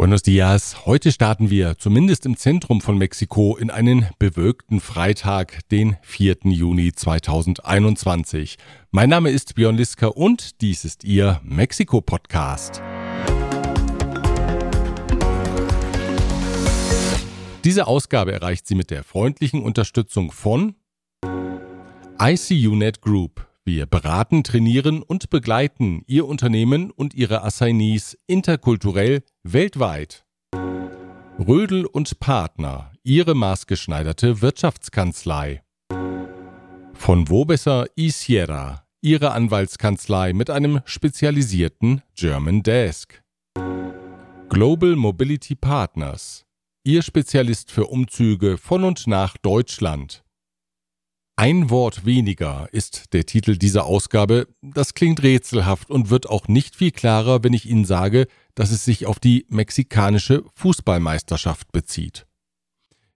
Buenos dias. Heute starten wir, zumindest im Zentrum von Mexiko, in einen bewölkten Freitag, den 4. Juni 2021. Mein Name ist Björn Liska und dies ist Ihr Mexiko-Podcast. Diese Ausgabe erreicht sie mit der freundlichen Unterstützung von ICUNet Group. Wir beraten, trainieren und begleiten Ihr Unternehmen und Ihre Assignees interkulturell weltweit. Rödel und Partner, Ihre maßgeschneiderte Wirtschaftskanzlei. Von Wobesser y Sierra, Ihre Anwaltskanzlei mit einem spezialisierten German Desk. Global Mobility Partners, Ihr Spezialist für Umzüge von und nach Deutschland. Ein Wort weniger ist der Titel dieser Ausgabe. Das klingt rätselhaft und wird auch nicht viel klarer, wenn ich Ihnen sage, dass es sich auf die mexikanische Fußballmeisterschaft bezieht.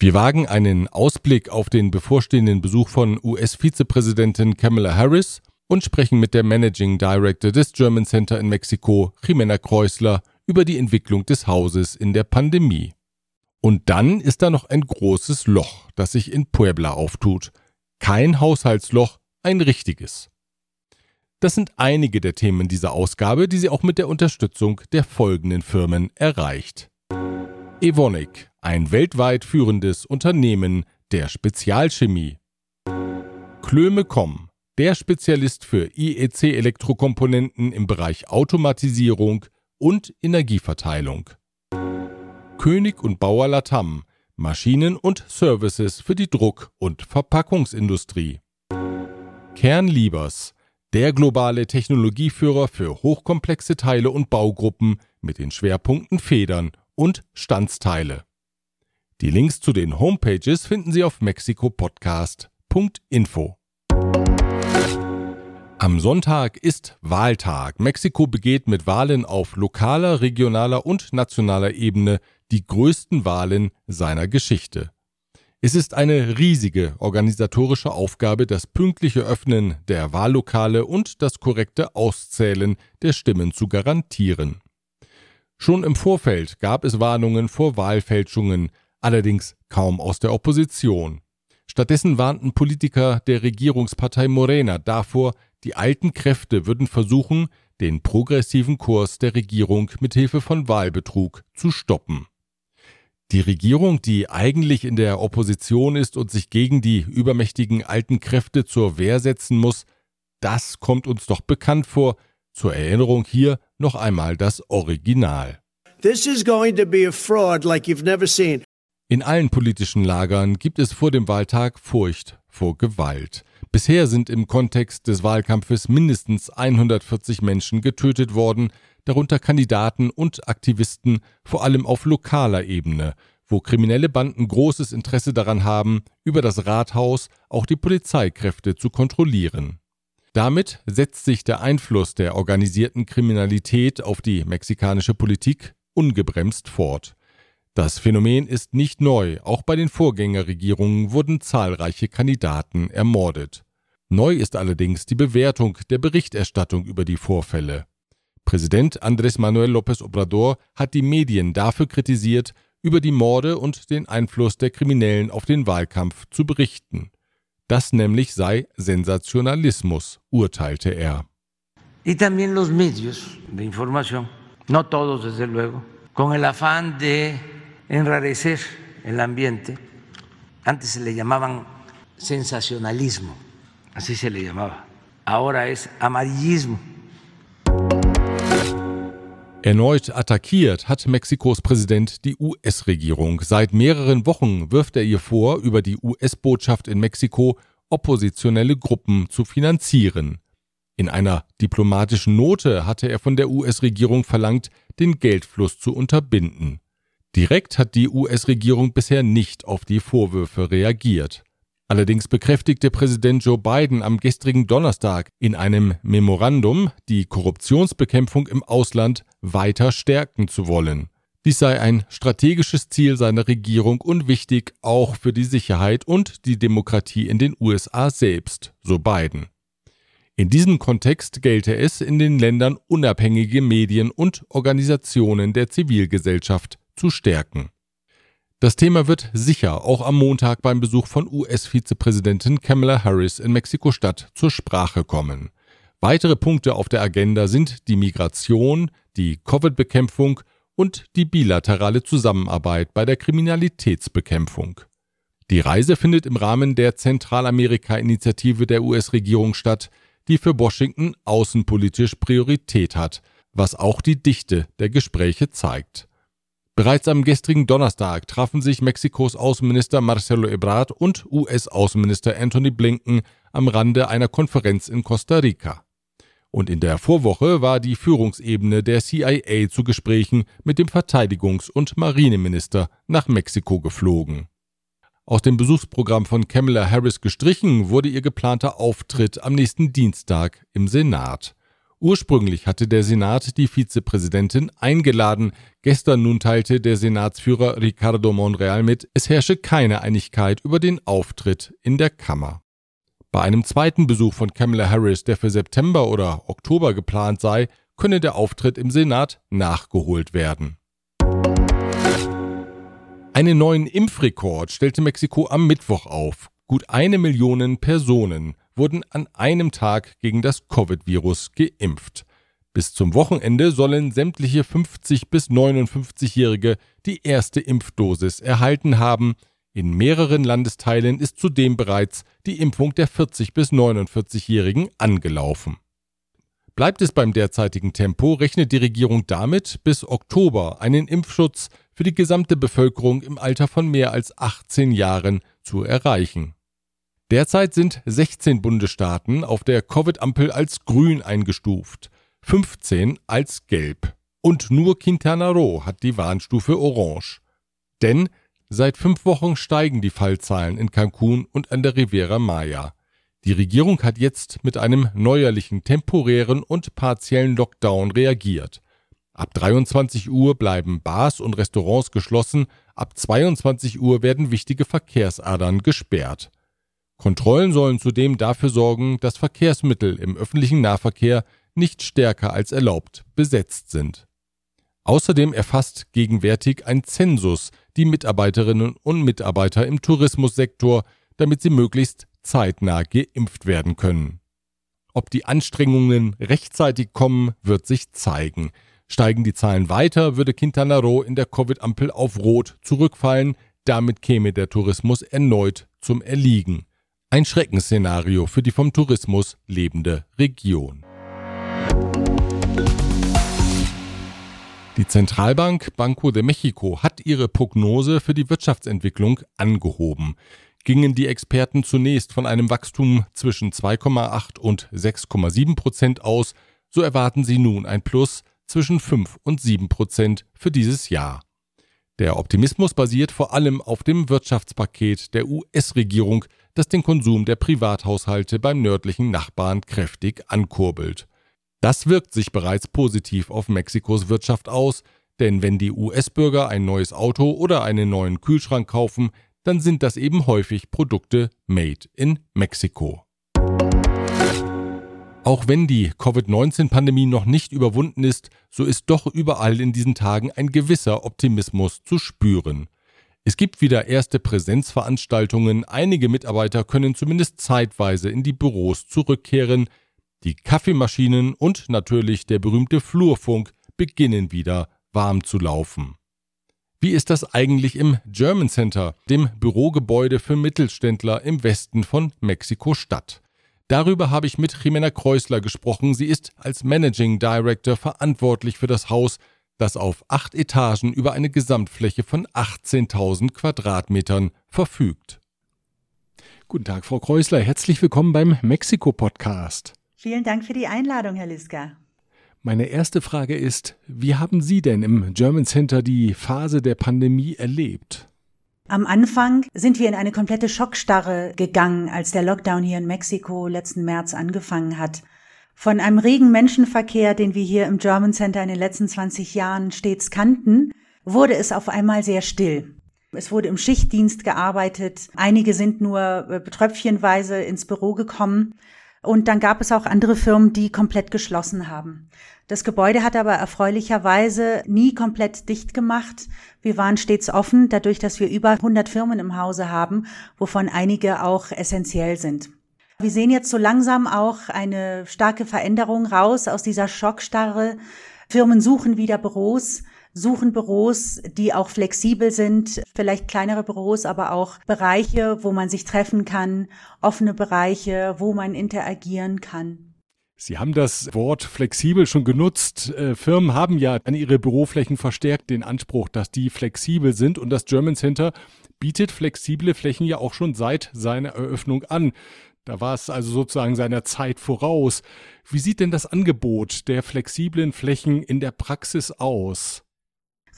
Wir wagen einen Ausblick auf den bevorstehenden Besuch von US-Vizepräsidentin Kamala Harris und sprechen mit der Managing Director des German Center in Mexiko, Jimena Kreusler, über die Entwicklung des Hauses in der Pandemie. Und dann ist da noch ein großes Loch, das sich in Puebla auftut – kein Haushaltsloch, ein richtiges. Das sind einige der Themen dieser Ausgabe, die sie auch mit der Unterstützung der folgenden Firmen erreicht. Evonik, ein weltweit führendes Unternehmen der Spezialchemie. Klöme.com, der Spezialist für IEC-Elektrokomponenten im Bereich Automatisierung und Energieverteilung. König und Bauer Latam, Maschinen und Services für die Druck- und Verpackungsindustrie. Kernliebers, der globale Technologieführer für hochkomplexe Teile und Baugruppen mit den Schwerpunkten Federn und Standsteile. Die Links zu den Homepages finden Sie auf mexikopodcast.info. Am Sonntag ist Wahltag. Mexiko begeht mit Wahlen auf lokaler, regionaler und nationaler Ebene die größten Wahlen seiner Geschichte. Es ist eine riesige organisatorische Aufgabe, das pünktliche Öffnen der Wahllokale und das korrekte Auszählen der Stimmen zu garantieren. Schon im Vorfeld gab es Warnungen vor Wahlfälschungen, allerdings kaum aus der Opposition. Stattdessen warnten Politiker der Regierungspartei Morena davor, die alten Kräfte würden versuchen, den progressiven Kurs der Regierung mit Hilfe von Wahlbetrug zu stoppen. Die Regierung, die eigentlich in der Opposition ist und sich gegen die übermächtigen alten Kräfte zur Wehr setzen muss, das kommt uns doch bekannt vor. Zur Erinnerung hier noch einmal das Original. This is going to be a fraud like you've never seen. In allen politischen Lagern gibt es vor dem Wahltag Furcht vor Gewalt. Bisher sind im Kontext des Wahlkampfes mindestens 140 Menschen getötet worden, darunter Kandidaten und Aktivisten, vor allem auf lokaler Ebene, wo kriminelle Banden großes Interesse daran haben, über das Rathaus auch die Polizeikräfte zu kontrollieren. Damit setzt sich der Einfluss der organisierten Kriminalität auf die mexikanische Politik ungebremst fort. Das Phänomen ist nicht neu, auch bei den Vorgängerregierungen wurden zahlreiche Kandidaten ermordet. Neu ist allerdings die Bewertung der Berichterstattung über die Vorfälle. Präsident Andrés Manuel López Obrador hat die Medien dafür kritisiert, über die Morde und den Einfluss der Kriminellen auf den Wahlkampf zu berichten. Das nämlich sei Sensationalismus, urteilte er. Y también los medios de información, no todos desde luego, con el afán de enrarecer el ambiente. Antes se le llamaban sensacionalismo, así se le llamaba. Ahora es amarillismo. Erneut attackiert hat Mexikos Präsident die US-Regierung. Seit mehreren Wochen wirft er ihr vor, über die US-Botschaft in Mexiko oppositionelle Gruppen zu finanzieren. In einer diplomatischen Note hatte er von der US-Regierung verlangt, den Geldfluss zu unterbinden. Direkt hat die US-Regierung bisher nicht auf die Vorwürfe reagiert. Allerdings bekräftigte Präsident Joe Biden am gestrigen Donnerstag in einem Memorandum, die Korruptionsbekämpfung im Ausland weiter stärken zu wollen. Dies sei ein strategisches Ziel seiner Regierung und wichtig auch für die Sicherheit und die Demokratie in den USA selbst, so Biden. In diesem Kontext gelte es, in den Ländern unabhängige Medien und Organisationen der Zivilgesellschaft zu stärken. Das Thema wird sicher auch am Montag beim Besuch von US-Vizepräsidentin Kamala Harris in Mexiko-Stadt zur Sprache kommen. Weitere Punkte auf der Agenda sind die Migration, die Covid-Bekämpfung und die bilaterale Zusammenarbeit bei der Kriminalitätsbekämpfung. Die Reise findet im Rahmen der Zentralamerika-Initiative der US-Regierung statt, die für Washington außenpolitisch Priorität hat, was auch die Dichte der Gespräche zeigt. Bereits am gestrigen Donnerstag trafen sich Mexikos Außenminister Marcelo Ebrard und US-Außenminister Anthony Blinken am Rande einer Konferenz in Costa Rica. Und in der Vorwoche war die Führungsebene der CIA zu Gesprächen mit dem Verteidigungs- und Marineminister nach Mexiko geflogen. Aus dem Besuchsprogramm von Kamala Harris gestrichen wurde ihr geplanter Auftritt am nächsten Dienstag im Senat. Ursprünglich hatte der Senat die Vizepräsidentin eingeladen. Gestern nun teilte der Senatsführer Ricardo Monreal mit, es herrsche keine Einigkeit über den Auftritt in der Kammer. Bei einem zweiten Besuch von Kamala Harris, der für September oder Oktober geplant sei, könne der Auftritt im Senat nachgeholt werden. Einen neuen Impfrekord stellte Mexiko am Mittwoch auf. Gut eine Million Personen wurden an einem Tag gegen das Covid-Virus geimpft. Bis zum Wochenende sollen sämtliche 50 bis 59-Jährige die erste Impfdosis erhalten haben. In mehreren Landesteilen ist zudem bereits die Impfung der 40 bis 49-Jährigen angelaufen. Bleibt es beim derzeitigen Tempo, rechnet die Regierung damit, bis Oktober einen Impfschutz für die gesamte Bevölkerung im Alter von mehr als 18 Jahren zu erreichen. Derzeit sind 16 Bundesstaaten auf der Covid-Ampel als grün eingestuft, 15 als gelb. Und nur Quintana Roo hat die Warnstufe orange. Denn seit fünf Wochen steigen die Fallzahlen in Cancun und an der Riviera Maya. Die Regierung hat jetzt mit einem neuerlichen temporären und partiellen Lockdown reagiert. Ab 23 Uhr bleiben Bars und Restaurants geschlossen, ab 22 Uhr werden wichtige Verkehrsadern gesperrt. Kontrollen sollen zudem dafür sorgen, dass Verkehrsmittel im öffentlichen Nahverkehr nicht stärker als erlaubt besetzt sind. Außerdem erfasst gegenwärtig ein Zensus die Mitarbeiterinnen und Mitarbeiter im Tourismussektor, damit sie möglichst zeitnah geimpft werden können. Ob die Anstrengungen rechtzeitig kommen, wird sich zeigen. Steigen die Zahlen weiter, würde Quintana Roo in der Covid-Ampel auf Rot zurückfallen, damit käme der Tourismus erneut zum Erliegen. Ein Schreckensszenario für die vom Tourismus lebende Region. Die Zentralbank Banco de Mexico hat ihre Prognose für die Wirtschaftsentwicklung angehoben. Gingen die Experten zunächst von einem Wachstum zwischen 2,8 und 6,7 Prozent aus, so erwarten sie nun ein Plus zwischen 5 und 7 Prozent für dieses Jahr. Der Optimismus basiert vor allem auf dem Wirtschaftspaket der US-Regierung, das den Konsum der Privathaushalte beim nördlichen Nachbarn kräftig ankurbelt. Das wirkt sich bereits positiv auf Mexikos Wirtschaft aus, denn wenn die US-Bürger ein neues Auto oder einen neuen Kühlschrank kaufen, dann sind das eben häufig Produkte made in Mexiko. Auch wenn die Covid-19-Pandemie noch nicht überwunden ist, so ist doch überall in diesen Tagen ein gewisser Optimismus zu spüren. Es gibt wieder erste Präsenzveranstaltungen, einige Mitarbeiter können zumindest zeitweise in die Büros zurückkehren, die Kaffeemaschinen und natürlich der berühmte Flurfunk beginnen wieder warm zu laufen. Wie ist das eigentlich im German Center, dem Bürogebäude für Mittelständler im Westen von Mexiko-Stadt? Darüber habe ich mit Jimena Kreusler gesprochen. Sie ist als Managing Director verantwortlich für das Haus das auf acht Etagen über eine Gesamtfläche von 18.000 Quadratmetern verfügt. Guten Tag, Frau Kreusler. Herzlich willkommen beim Mexiko-Podcast. Vielen Dank für die Einladung, Herr Liska. Meine erste Frage ist, wie haben Sie denn im German Center die Phase der Pandemie erlebt? Am Anfang sind wir in eine komplette Schockstarre gegangen, als der Lockdown hier in Mexiko letzten März angefangen hat. Von einem regen Menschenverkehr, den wir hier im German Center in den letzten 20 Jahren stets kannten, wurde es auf einmal sehr still. Es wurde im Schichtdienst gearbeitet. Einige sind nur äh, betröpfchenweise ins Büro gekommen. Und dann gab es auch andere Firmen, die komplett geschlossen haben. Das Gebäude hat aber erfreulicherweise nie komplett dicht gemacht. Wir waren stets offen, dadurch, dass wir über 100 Firmen im Hause haben, wovon einige auch essentiell sind. Wir sehen jetzt so langsam auch eine starke Veränderung raus aus dieser Schockstarre. Firmen suchen wieder Büros, suchen Büros, die auch flexibel sind, vielleicht kleinere Büros, aber auch Bereiche, wo man sich treffen kann, offene Bereiche, wo man interagieren kann. Sie haben das Wort flexibel schon genutzt. Äh, Firmen haben ja an ihre Büroflächen verstärkt den Anspruch, dass die flexibel sind und das German Center bietet flexible Flächen ja auch schon seit seiner Eröffnung an. Da war es also sozusagen seiner Zeit voraus. Wie sieht denn das Angebot der flexiblen Flächen in der Praxis aus?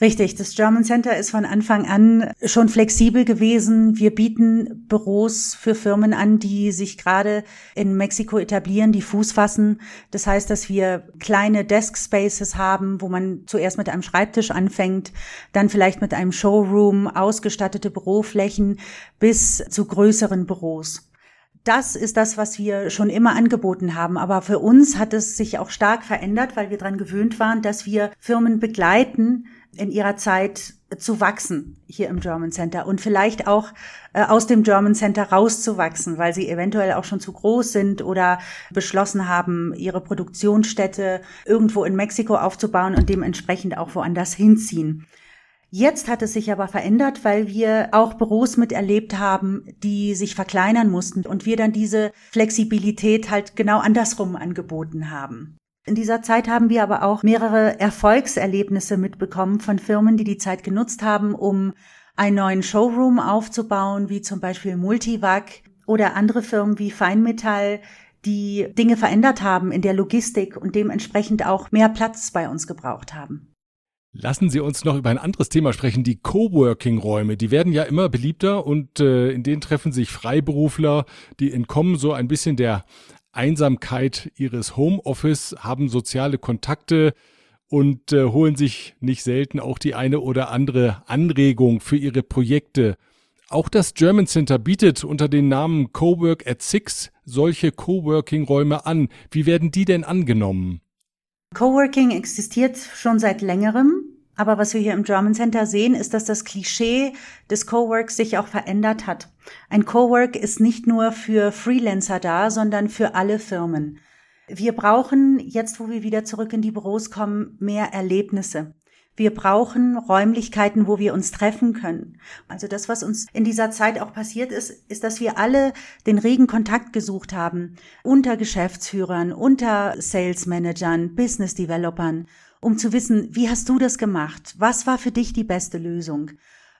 Richtig, das German Center ist von Anfang an schon flexibel gewesen. Wir bieten Büros für Firmen an, die sich gerade in Mexiko etablieren, die Fuß fassen. Das heißt, dass wir kleine Desk Spaces haben, wo man zuerst mit einem Schreibtisch anfängt, dann vielleicht mit einem Showroom, ausgestattete Büroflächen bis zu größeren Büros das ist das, was wir schon immer angeboten haben. Aber für uns hat es sich auch stark verändert, weil wir daran gewöhnt waren, dass wir Firmen begleiten, in ihrer Zeit zu wachsen hier im German Center und vielleicht auch äh, aus dem German Center rauszuwachsen, weil sie eventuell auch schon zu groß sind oder beschlossen haben, ihre Produktionsstätte irgendwo in Mexiko aufzubauen und dementsprechend auch woanders hinziehen. Jetzt hat es sich aber verändert, weil wir auch Büros miterlebt haben, die sich verkleinern mussten und wir dann diese Flexibilität halt genau andersrum angeboten haben. In dieser Zeit haben wir aber auch mehrere Erfolgserlebnisse mitbekommen von Firmen, die die Zeit genutzt haben, um einen neuen Showroom aufzubauen, wie zum Beispiel Multivac oder andere Firmen wie Feinmetall, die Dinge verändert haben in der Logistik und dementsprechend auch mehr Platz bei uns gebraucht haben. Lassen Sie uns noch über ein anderes Thema sprechen, die Coworking-Räume. Die werden ja immer beliebter und äh, in denen treffen sich Freiberufler, die entkommen so ein bisschen der Einsamkeit ihres Homeoffice, haben soziale Kontakte und äh, holen sich nicht selten auch die eine oder andere Anregung für ihre Projekte. Auch das German Center bietet unter dem Namen Cowork at Six solche Coworking-Räume an. Wie werden die denn angenommen? Coworking existiert schon seit längerem, aber was wir hier im German Center sehen, ist, dass das Klischee des Coworks sich auch verändert hat. Ein Cowork ist nicht nur für Freelancer da, sondern für alle Firmen. Wir brauchen, jetzt wo wir wieder zurück in die Büros kommen, mehr Erlebnisse. Wir brauchen Räumlichkeiten, wo wir uns treffen können. Also das, was uns in dieser Zeit auch passiert ist, ist, dass wir alle den regen Kontakt gesucht haben unter Geschäftsführern, unter Sales Managern, Business Developern, um zu wissen, wie hast du das gemacht? Was war für dich die beste Lösung?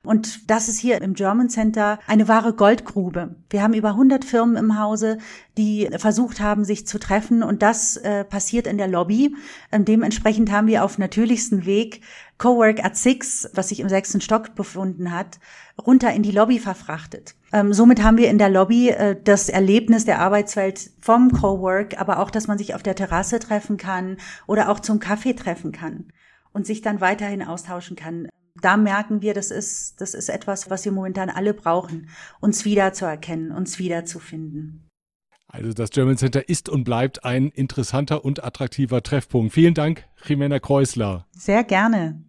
Und das ist hier im German Center eine wahre Goldgrube. Wir haben über 100 Firmen im Hause, die versucht haben, sich zu treffen. Und das äh, passiert in der Lobby. Ähm, dementsprechend haben wir auf natürlichsten Weg Cowork at Six, was sich im sechsten Stock befunden hat, runter in die Lobby verfrachtet. Ähm, somit haben wir in der Lobby äh, das Erlebnis der Arbeitswelt vom Cowork, aber auch, dass man sich auf der Terrasse treffen kann oder auch zum Kaffee treffen kann und sich dann weiterhin austauschen kann da merken wir, das ist, das ist etwas, was wir momentan alle brauchen, uns wiederzuerkennen, uns wiederzufinden. Also das German Center ist und bleibt ein interessanter und attraktiver Treffpunkt. Vielen Dank, Jimena Kreusler. Sehr gerne.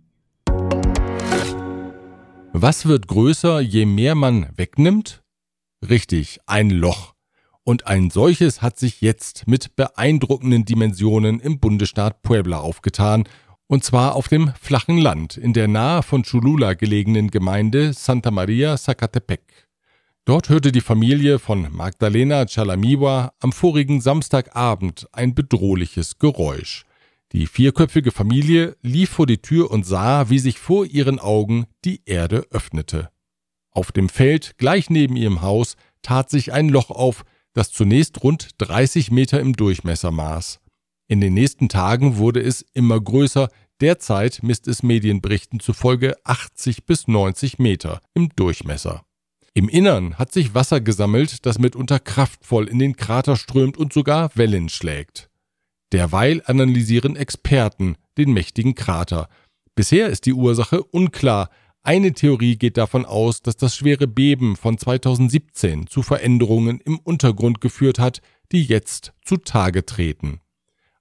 Was wird größer, je mehr man wegnimmt? Richtig, ein Loch. Und ein solches hat sich jetzt mit beeindruckenden Dimensionen im Bundesstaat Puebla aufgetan und zwar auf dem flachen Land in der nahe von Cholula gelegenen Gemeinde Santa Maria Zacatepec. Dort hörte die Familie von Magdalena Chalamiwa am vorigen Samstagabend ein bedrohliches Geräusch. Die vierköpfige Familie lief vor die Tür und sah, wie sich vor ihren Augen die Erde öffnete. Auf dem Feld gleich neben ihrem Haus tat sich ein Loch auf, das zunächst rund 30 Meter im Durchmesser maß. In den nächsten Tagen wurde es immer größer, derzeit misst es Medienberichten zufolge 80 bis 90 Meter im Durchmesser. Im Innern hat sich Wasser gesammelt, das mitunter kraftvoll in den Krater strömt und sogar Wellen schlägt. Derweil analysieren Experten den mächtigen Krater. Bisher ist die Ursache unklar. Eine Theorie geht davon aus, dass das schwere Beben von 2017 zu Veränderungen im Untergrund geführt hat, die jetzt zutage treten.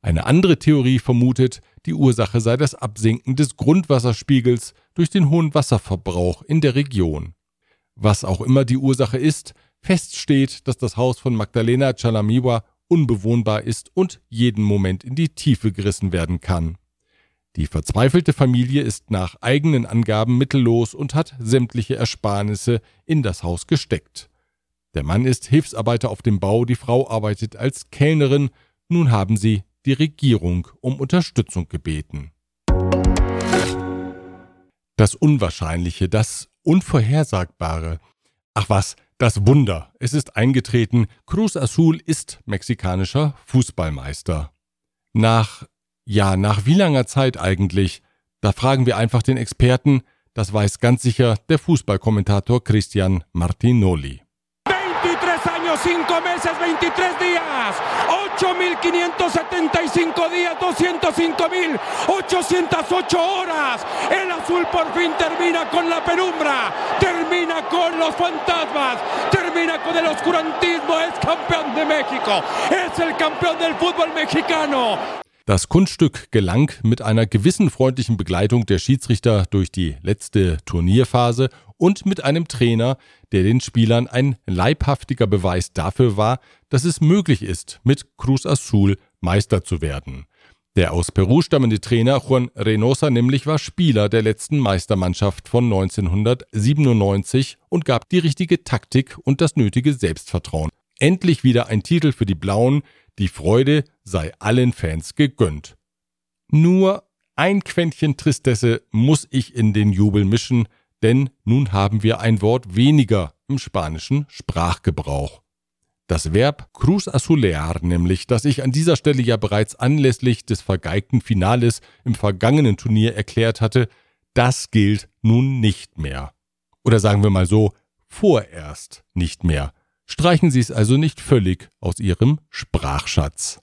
Eine andere Theorie vermutet, die Ursache sei das Absinken des Grundwasserspiegels durch den hohen Wasserverbrauch in der Region. Was auch immer die Ursache ist, fest steht, dass das Haus von Magdalena Chalamiwa unbewohnbar ist und jeden Moment in die Tiefe gerissen werden kann. Die verzweifelte Familie ist nach eigenen Angaben mittellos und hat sämtliche Ersparnisse in das Haus gesteckt. Der Mann ist Hilfsarbeiter auf dem Bau, die Frau arbeitet als Kellnerin, nun haben sie die Regierung um Unterstützung gebeten. Das Unwahrscheinliche, das Unvorhersagbare. Ach was, das Wunder. Es ist eingetreten, Cruz Azul ist mexikanischer Fußballmeister. Nach, ja, nach wie langer Zeit eigentlich? Da fragen wir einfach den Experten, das weiß ganz sicher der Fußballkommentator Christian Martinoli. 5 meses, 23 días, 8.575 días, 205.808 horas. El azul por fin termina con la penumbra, termina con los fantasmas, termina con el oscurantismo, es campeón de México, es el campeón del fútbol mexicano. Das Kunststück gelang mit einer gewissen freundlichen Begleitung der Schiedsrichter durch die letzte Turnierphase und mit einem Trainer, der den Spielern ein leibhaftiger Beweis dafür war, dass es möglich ist, mit Cruz Azul Meister zu werden. Der aus Peru stammende Trainer Juan Reynosa nämlich war Spieler der letzten Meistermannschaft von 1997 und gab die richtige Taktik und das nötige Selbstvertrauen. Endlich wieder ein Titel für die Blauen, die Freude sei allen Fans gegönnt. Nur ein Quäntchen Tristesse muss ich in den Jubel mischen, denn nun haben wir ein Wort weniger im spanischen Sprachgebrauch. Das Verb cruz azulear, nämlich, das ich an dieser Stelle ja bereits anlässlich des vergeigten Finales im vergangenen Turnier erklärt hatte, das gilt nun nicht mehr. Oder sagen wir mal so, vorerst nicht mehr. Streichen Sie es also nicht völlig aus Ihrem Sprachschatz.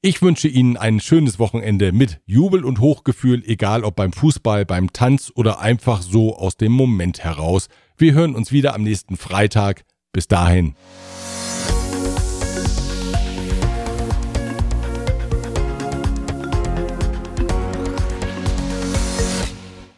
Ich wünsche Ihnen ein schönes Wochenende mit Jubel und Hochgefühl, egal ob beim Fußball, beim Tanz oder einfach so aus dem Moment heraus. Wir hören uns wieder am nächsten Freitag. Bis dahin.